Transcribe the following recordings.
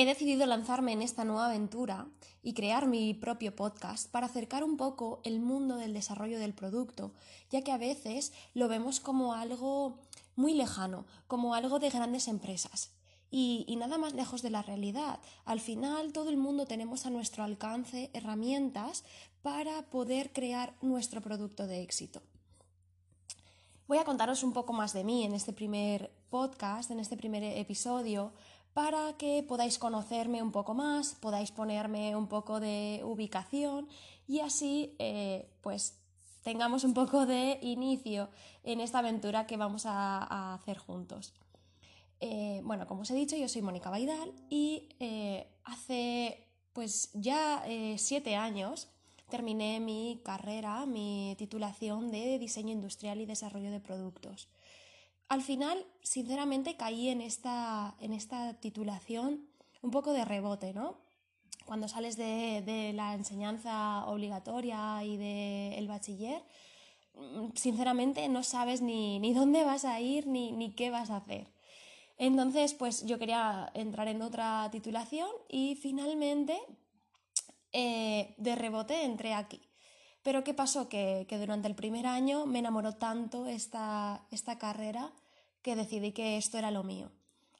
He decidido lanzarme en esta nueva aventura y crear mi propio podcast para acercar un poco el mundo del desarrollo del producto, ya que a veces lo vemos como algo muy lejano, como algo de grandes empresas. Y, nada más lejos de la realidad. Al final todo el mundo tenemos a nuestro alcance herramientas para poder crear nuestro producto de éxito. Voy a contaros un poco más de mí en este primer podcast, en este primer episodio, para que podáis conocerme un poco más, podáis ponerme un poco de ubicación y así eh, pues tengamos un poco de inicio en esta aventura que vamos a, hacer juntos. Eh, bueno, como os he dicho, yo soy Mónica Baidal y eh, hace pues ya siete años terminé mi carrera, mi titulación de diseño industrial y desarrollo de productos. Al final, sinceramente, caí en esta, en esta titulación un poco de rebote, ¿no? Cuando sales de, la enseñanza obligatoria y del bachiller, mm, sinceramente no sabes ni, dónde vas a ir ni, ni qué vas a hacer. Entonces, pues yo quería entrar en otra titulación y finalmente eh, de rebote entré aquí. Pero ¿qué pasó? Que, durante el primer año me enamoró tanto esta, esta carrera que decidí que esto era lo mío.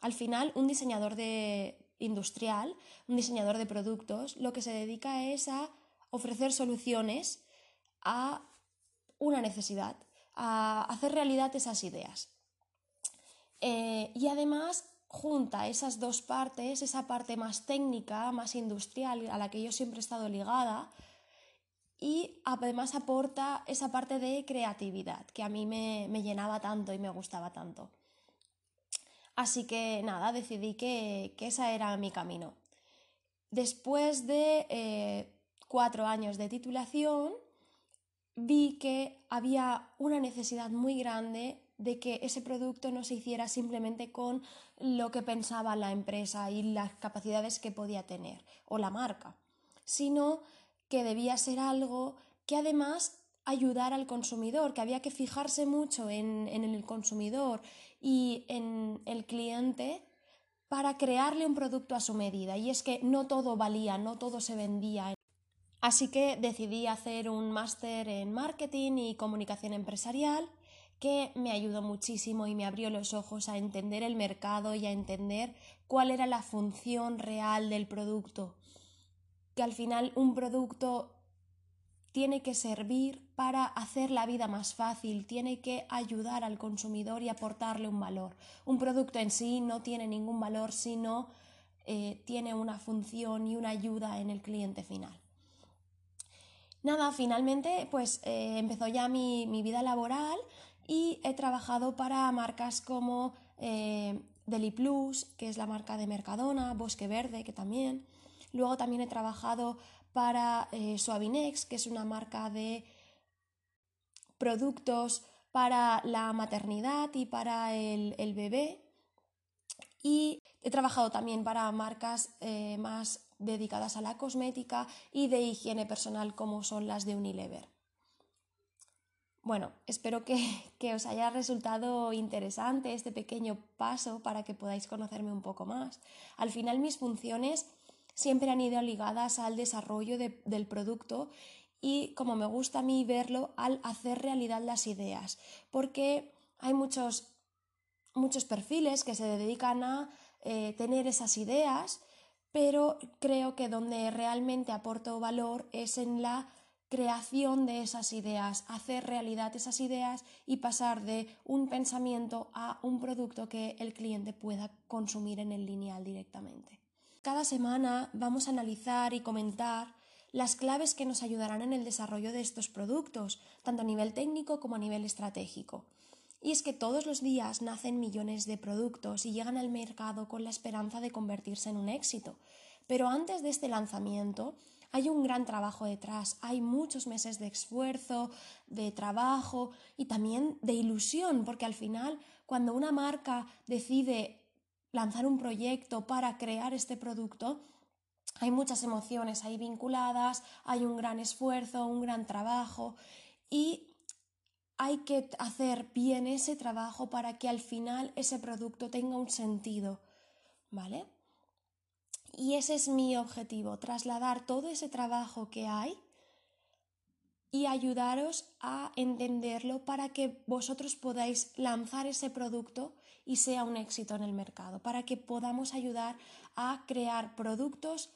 Al final, un diseñador de industrial, un diseñador de productos, lo que se dedica es a ofrecer soluciones a una necesidad, a hacer realidad esas ideas. Eh, y además junta esas dos partes, esa parte más técnica, más industrial, a la que yo siempre he estado ligada, y además aporta esa parte de creatividad que a mí me, llenaba tanto y me gustaba tanto. Así que nada, decidí que, que ese era mi camino. Después de eh, cuatro años de titulación, vi que había una necesidad muy grande de que ese producto no se hiciera simplemente con lo que pensaba la empresa y las capacidades que podía tener o la marca, sino que debía ser algo que además ayudara al consumidor, que había que fijarse mucho en, el consumidor y en el cliente para crearle un producto a su medida. Y es que no todo valía, no todo se vendía. Así que decidí hacer un máster en marketing y comunicación empresarial que me ayudó muchísimo y me abrió los ojos a entender el mercado y a entender cuál era la función real del producto que al final un producto tiene que servir para hacer la vida más fácil, tiene que ayudar al consumidor y aportarle un valor. Un producto en sí no tiene ningún valor si no eh, tiene una función y una ayuda en el cliente final. Nada, finalmente pues eh, empezó ya mi, vida laboral y he trabajado para marcas como eh, Deli Plus, que es la marca de Mercadona, Bosque Verde, que también, Luego también he trabajado para eh, que es una marca de productos para la maternidad y para el, bebé. Y he trabajado también para marcas eh, más dedicadas a la cosmética y de higiene personal como son las de Unilever. Bueno, espero que, que, os haya resultado interesante este pequeño paso para que podáis conocerme un poco más. Al final mis funciones siempre han ido ligadas al desarrollo del producto y como me gusta a mí verlo, al hacer realidad las ideas, porque hay muchos, muchos perfiles que se dedican a eh, tener esas ideas, pero creo que donde realmente aporto valor es en la creación de esas ideas, hacer realidad esas ideas y pasar de un pensamiento a un producto que el cliente pueda consumir en el lineal directamente. Cada semana vamos a analizar y comentar las claves que nos ayudarán en el desarrollo de estos productos, tanto a nivel técnico como a nivel estratégico. Y es que todos los días nacen millones de productos y llegan al mercado con la esperanza de convertirse en un éxito. Pero antes de este lanzamiento hay un gran trabajo detrás, hay muchos meses de esfuerzo, de trabajo y también de ilusión, porque al final cuando una marca decide lanzar un proyecto para crear este producto, hay muchas emociones ahí vinculadas, hay un gran esfuerzo, un gran trabajo y hay que hacer bien ese trabajo para que al final ese producto tenga un sentido, ¿vale? Y ese es mi objetivo, trasladar todo ese trabajo que hay y ayudaros a entenderlo para que vosotros podáis lanzar ese producto y sea un éxito en el mercado, para que podamos ayudar a crear productos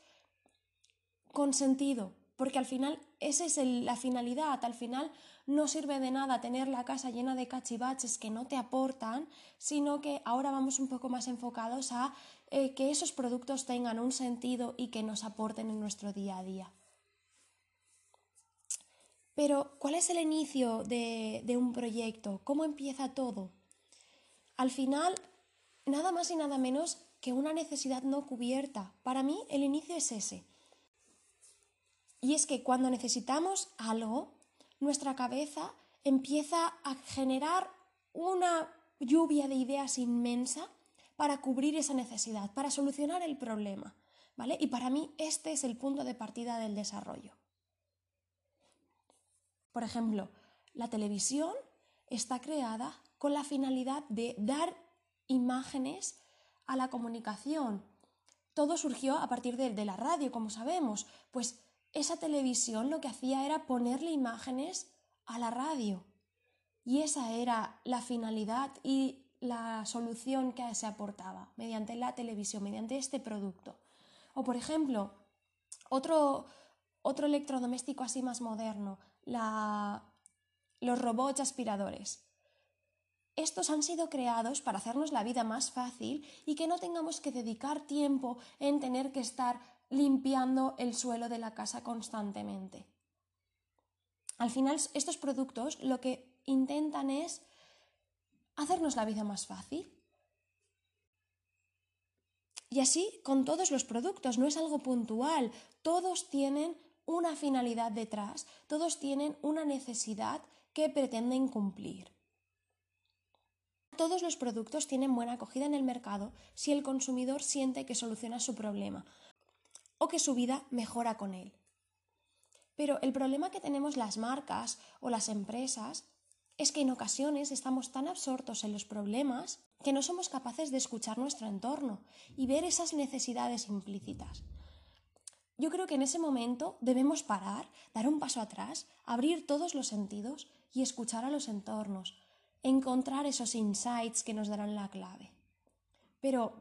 con sentido, porque al final esa es la finalidad, al final no sirve de nada tener la casa llena de cachivaches que no te aportan, sino que ahora vamos un poco más enfocados a eh, que esos productos tengan un sentido y que nos aporten en nuestro día a día. Pero, ¿cuál es el inicio de, un proyecto? ¿Cómo empieza todo? Al final, nada más y nada menos que una necesidad no cubierta. Para mí, el inicio es ese. Y es que cuando necesitamos algo, nuestra cabeza empieza a generar una lluvia de ideas inmensa para cubrir esa necesidad, para solucionar el problema. ¿Vale? Y para mí este es el punto de partida del desarrollo. Por ejemplo, la televisión está creada con la finalidad de dar imágenes a la comunicación. Todo surgió a partir de, la radio, como sabemos. Pues esa televisión lo que hacía era ponerle imágenes a la radio. Y esa era la finalidad y la solución que se aportaba mediante la televisión, mediante este producto. O por ejemplo, otro, otro electrodoméstico así más moderno, los robots aspiradores. Estos han sido creados para hacernos la vida más fácil y que no tengamos que dedicar tiempo en tener que estar limpiando el suelo de la casa constantemente. Al final, estos productos lo que intentan es hacernos la vida más fácil. Y así con todos los productos, no es algo puntual, todos tienen una finalidad detrás, todos tienen una necesidad que pretenden cumplir. Todos los productos tienen buena acogida en el mercado si el consumidor siente que soluciona su problema, o que su vida mejora con él. Pero el problema que tenemos las marcas o las empresas es que en ocasiones estamos tan absortos en los problemas que no somos capaces de escuchar nuestro entorno y ver esas necesidades implícitas. Yo creo que en ese momento debemos parar, dar un paso atrás, abrir todos los sentidos y escuchar a los entornos, encontrar esos insights que nos darán la clave. Pero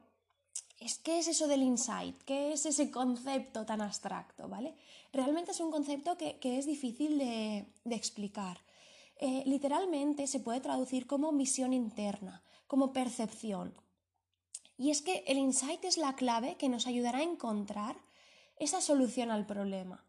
¿qué es eso del insight? ¿Qué es ese concepto tan abstracto? ¿vale? Realmente es un concepto que, es difícil de, explicar. Eh, literalmente se puede traducir como misión interna, como percepción. Y es que el insight es la clave que nos ayudará a encontrar esa solución al problema.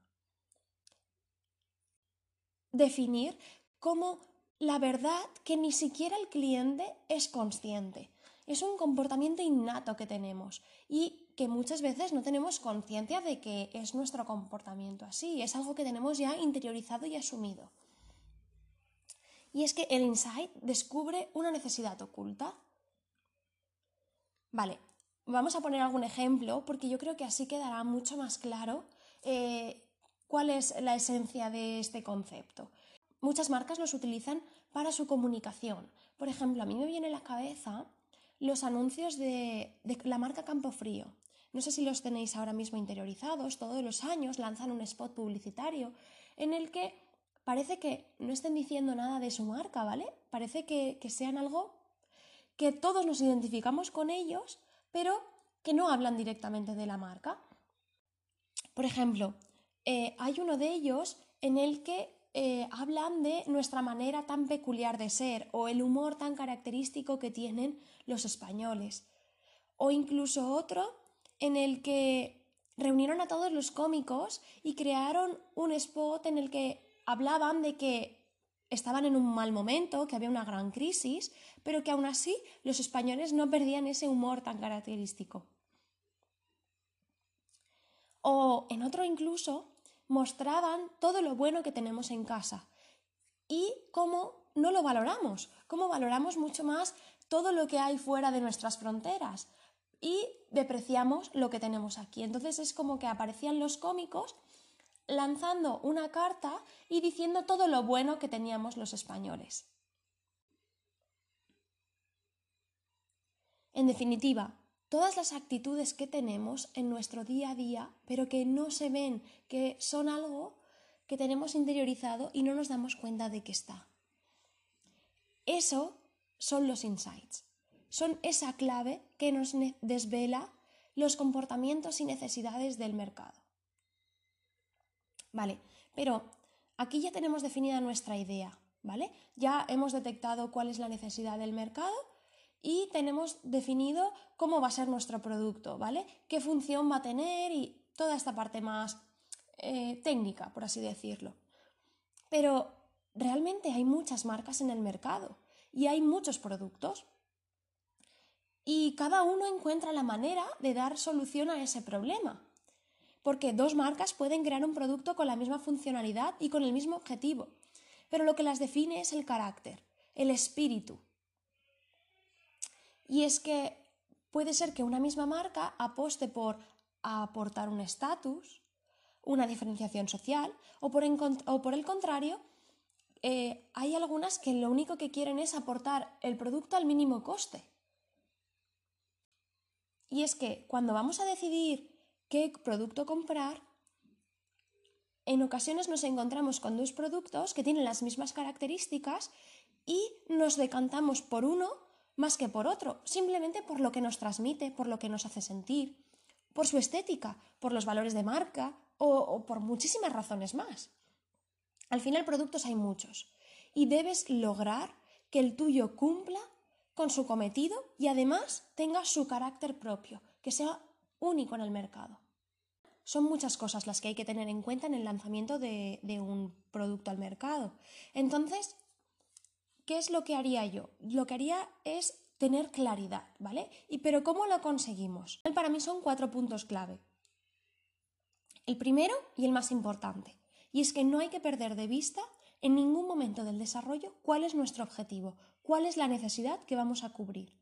Definir como la verdad que ni siquiera el cliente es consciente es un comportamiento innato que tenemos y que muchas veces no tenemos conciencia de que es nuestro comportamiento así, es algo que tenemos ya interiorizado y asumido. Y es que el insight descubre una necesidad oculta. Vale, vamos a poner algún ejemplo porque yo creo que así quedará mucho más claro eh, cuál es la esencia de este concepto. Muchas marcas los utilizan para su comunicación. Por ejemplo, a mí me viene a la cabeza los anuncios de, la marca Campofrío. No sé si los tenéis ahora mismo interiorizados, todos los años lanzan un spot publicitario en el que parece que no estén diciendo nada de su marca, ¿vale? Parece que, sean algo que todos nos identificamos con ellos, pero que no hablan directamente de la marca. Por ejemplo, eh, hay uno de ellos en el que eh, hablan de nuestra manera tan peculiar de ser o el humor tan característico que tienen los españoles. O incluso otro en el que reunieron a todos los cómicos y crearon un spot en el que hablaban de que estaban en un mal momento, que había una gran crisis, pero que aún así los españoles no perdían ese humor tan característico. O en otro incluso mostraban todo lo bueno que tenemos en casa y cómo no lo valoramos, cómo valoramos mucho más todo lo que hay fuera de nuestras fronteras y depreciamos lo que tenemos aquí. Entonces es como que aparecían los cómicos lanzando una carta y diciendo todo lo bueno que teníamos los españoles. En definitiva, todas las actitudes que tenemos en nuestro día a día, pero que no se ven, que son algo que tenemos interiorizado y no nos damos cuenta de que está. Eso son los insights. Son esa clave que nos desvela los comportamientos y necesidades del mercado. Vale, pero aquí ya tenemos definida nuestra idea, ¿vale? Ya hemos detectado cuál es la necesidad del mercado y tenemos definido cómo va a ser nuestro producto, ¿vale? Qué función va a tener y toda esta parte más eh, técnica, por así decirlo. Pero realmente hay muchas marcas en el mercado y hay muchos productos. Y cada uno encuentra la manera de dar solución a ese problema. Porque dos marcas pueden crear un producto con la misma funcionalidad y con el mismo objetivo. Pero lo que las define es el carácter, el espíritu. Y es que puede ser que una misma marca aposte por aportar un estatus, una diferenciación social, o por, el contrario, eh, hay algunas que lo único que quieren es aportar el producto al mínimo coste. Y es que cuando vamos a decidir qué producto comprar, en ocasiones nos encontramos con dos productos que tienen las mismas características y nos decantamos por uno más que por otro, simplemente por lo que nos transmite, por lo que nos hace sentir, por su estética, por los valores de marca o por muchísimas razones más. Al final productos hay muchos y debes lograr que el tuyo cumpla con su cometido y además tenga su carácter propio, que sea único en el mercado. Son muchas cosas las que hay que tener en cuenta en el lanzamiento de, un producto al mercado. Entonces, ¿qué es lo que haría yo? Lo que haría es tener claridad, ¿vale? Y pero ¿cómo lo conseguimos? Para mí son cuatro puntos clave. El primero y el más importante, y es que no hay que perder de vista en ningún momento del desarrollo cuál es nuestro objetivo, cuál es la necesidad que vamos a cubrir,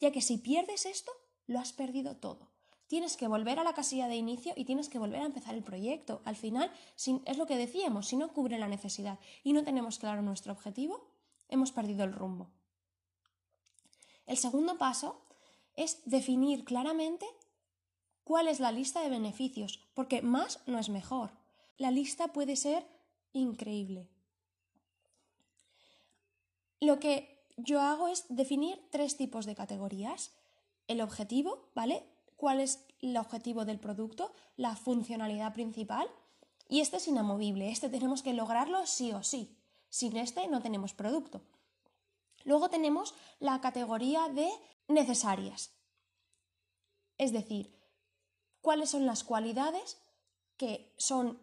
ya que si pierdes esto, lo has perdido todo. Tienes que volver a la casilla de inicio y tienes que volver a empezar el proyecto. Al final, es lo que decíamos, si no cubre la necesidad y no tenemos claro nuestro objetivo, hemos perdido el rumbo. El segundo paso es definir claramente cuál es la lista de beneficios, porque más no es mejor. La lista puede ser increíble. Lo que yo hago es definir tres tipos de categorías. El objetivo, ¿vale? ¿Cuál es el objetivo del producto? La funcionalidad principal. Y este es inamovible, este tenemos que lograrlo sí o sí. Sin este no tenemos producto. Luego tenemos la categoría de necesarias. Es decir, cuáles son las cualidades que son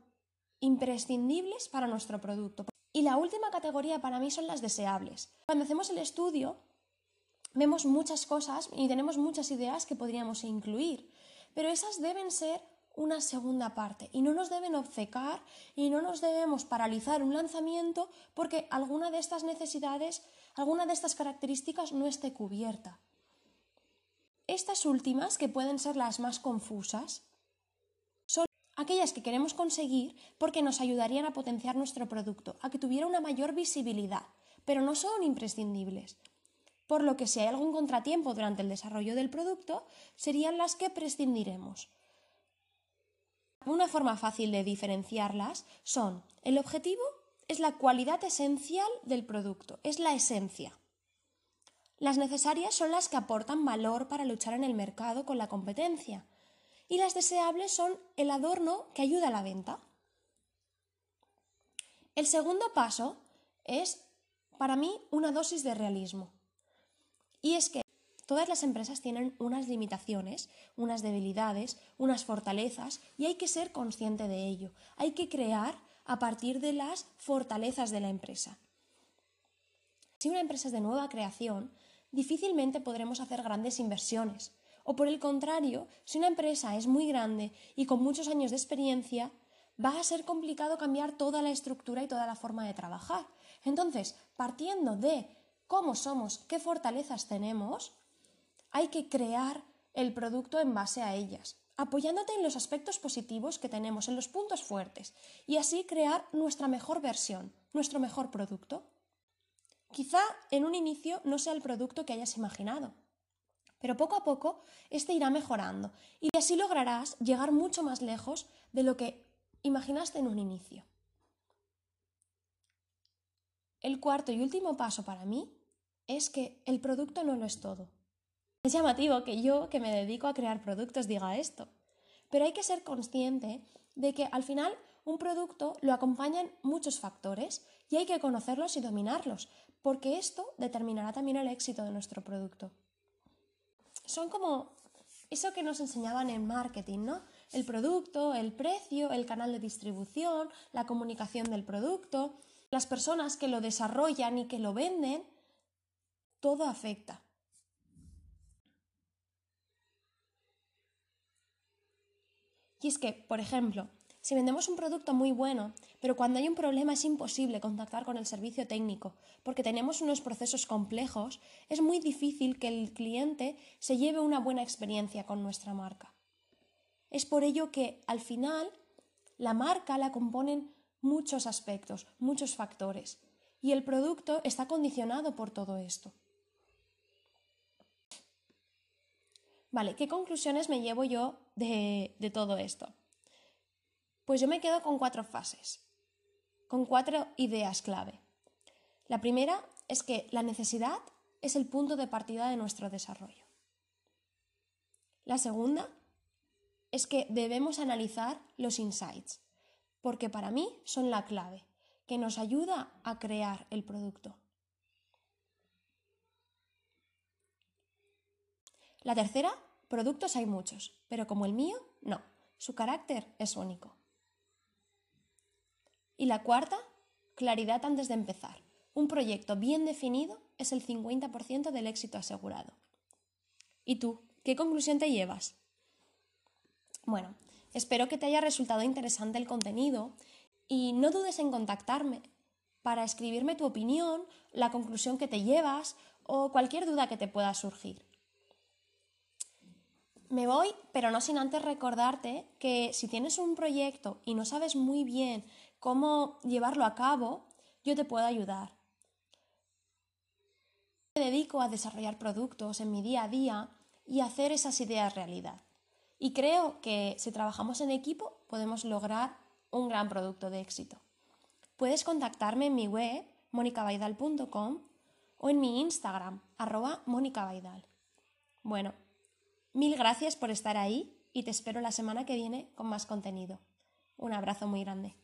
imprescindibles para nuestro producto. Y la última categoría para mí son las deseables. Cuando hacemos el estudio, vemos muchas cosas y tenemos muchas ideas que podríamos incluir, pero esas deben ser una segunda parte y no nos deben obcecar y no nos debemos paralizar un lanzamiento porque alguna de estas necesidades, alguna de estas características no esté cubierta. Estas últimas, que pueden ser las más confusas, aquellas que queremos conseguir porque nos ayudarían a potenciar nuestro producto, a que tuviera una mayor visibilidad, pero no son imprescindibles. Por lo que si hay algún contratiempo durante el desarrollo del producto, serían las que prescindiremos. Una forma fácil de diferenciarlas son el objetivo es la cualidad esencial del producto, es la esencia. Las necesarias son las que aportan valor para luchar en el mercado con la competencia y las deseables son el adorno que ayuda a la venta. El segundo paso es, para mí, una dosis de realismo. Y es que todas las empresas tienen unas limitaciones, unas debilidades, unas fortalezas, y hay que ser consciente de ello. Hay que crear a partir de las fortalezas de la empresa. Si una empresa es de nueva creación, difícilmente podremos hacer grandes inversiones. O por el contrario, si una empresa es muy grande y con muchos años de experiencia, va a ser complicado cambiar toda la estructura y toda la forma de trabajar. Entonces, partiendo de cómo somos, qué fortalezas tenemos, hay que crear el producto en base a ellas, apoyándote en los aspectos positivos que tenemos, en los puntos fuertes, y así crear nuestra mejor versión, nuestro mejor producto. Quizá en un inicio no sea el producto que hayas imaginado, pero poco a poco este irá mejorando y así lograrás llegar mucho más lejos de lo que imaginaste en un inicio. El cuarto y último paso para mí es que el producto no lo es todo. Es llamativo que yo, que me dedico a crear productos, diga esto, pero hay que ser consciente de que al final un producto lo acompañan muchos factores y hay que conocerlos y dominarlos, porque esto determinará también el éxito de nuestro producto. Son como eso que nos enseñaban en marketing, ¿no? El producto, el precio, el canal de distribución, la comunicación del producto, las personas que lo desarrollan y que lo venden, todo afecta. Y es que, por ejemplo, si vendemos un producto muy bueno, pero cuando hay un problema es imposible contactar con el servicio técnico, porque tenemos unos procesos complejos, es muy difícil que el cliente se lleve una buena experiencia con nuestra marca. Es por ello que, al final, la marca la componen muchos aspectos, muchos factores, y el producto está condicionado por todo esto. Vale, ¿qué conclusiones me llevo yo de, de todo esto? Pues yo me quedo con cuatro fases, con cuatro ideas clave. La primera es que la necesidad es el punto de partida de nuestro desarrollo. La segunda es que debemos analizar los insights, porque para mí son la clave, que nos ayuda a crear el producto. La tercera, productos hay muchos, pero como el mío, no, su carácter es único. Y la cuarta, claridad antes de empezar. Un proyecto bien definido es el 50% del éxito asegurado. ¿Y tú? ¿Qué conclusión te llevas? Bueno, espero que te haya resultado interesante el contenido y no dudes en contactarme para escribirme tu opinión, la conclusión que te llevas o cualquier duda que te pueda surgir. Me voy, pero no sin antes recordarte que si tienes un proyecto y no sabes muy bien cómo llevarlo a cabo, yo te puedo ayudar. Me dedico a desarrollar productos en mi día a día y hacer esas ideas realidad. Y creo que si trabajamos en equipo podemos lograr un gran producto de éxito. Puedes contactarme en mi web monicabaidal.com o en mi Instagram arroba monicabaidal. Bueno, mil gracias por estar ahí y te espero la semana que viene con más contenido. Un abrazo muy grande.